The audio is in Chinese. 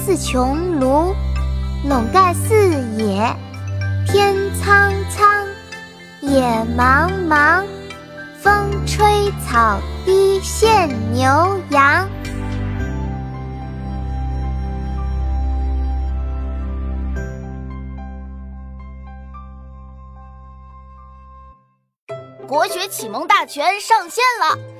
天似穹庐，笼盖四野。天苍苍，野茫茫，风吹草低见牛羊。国学启蒙大全上线了。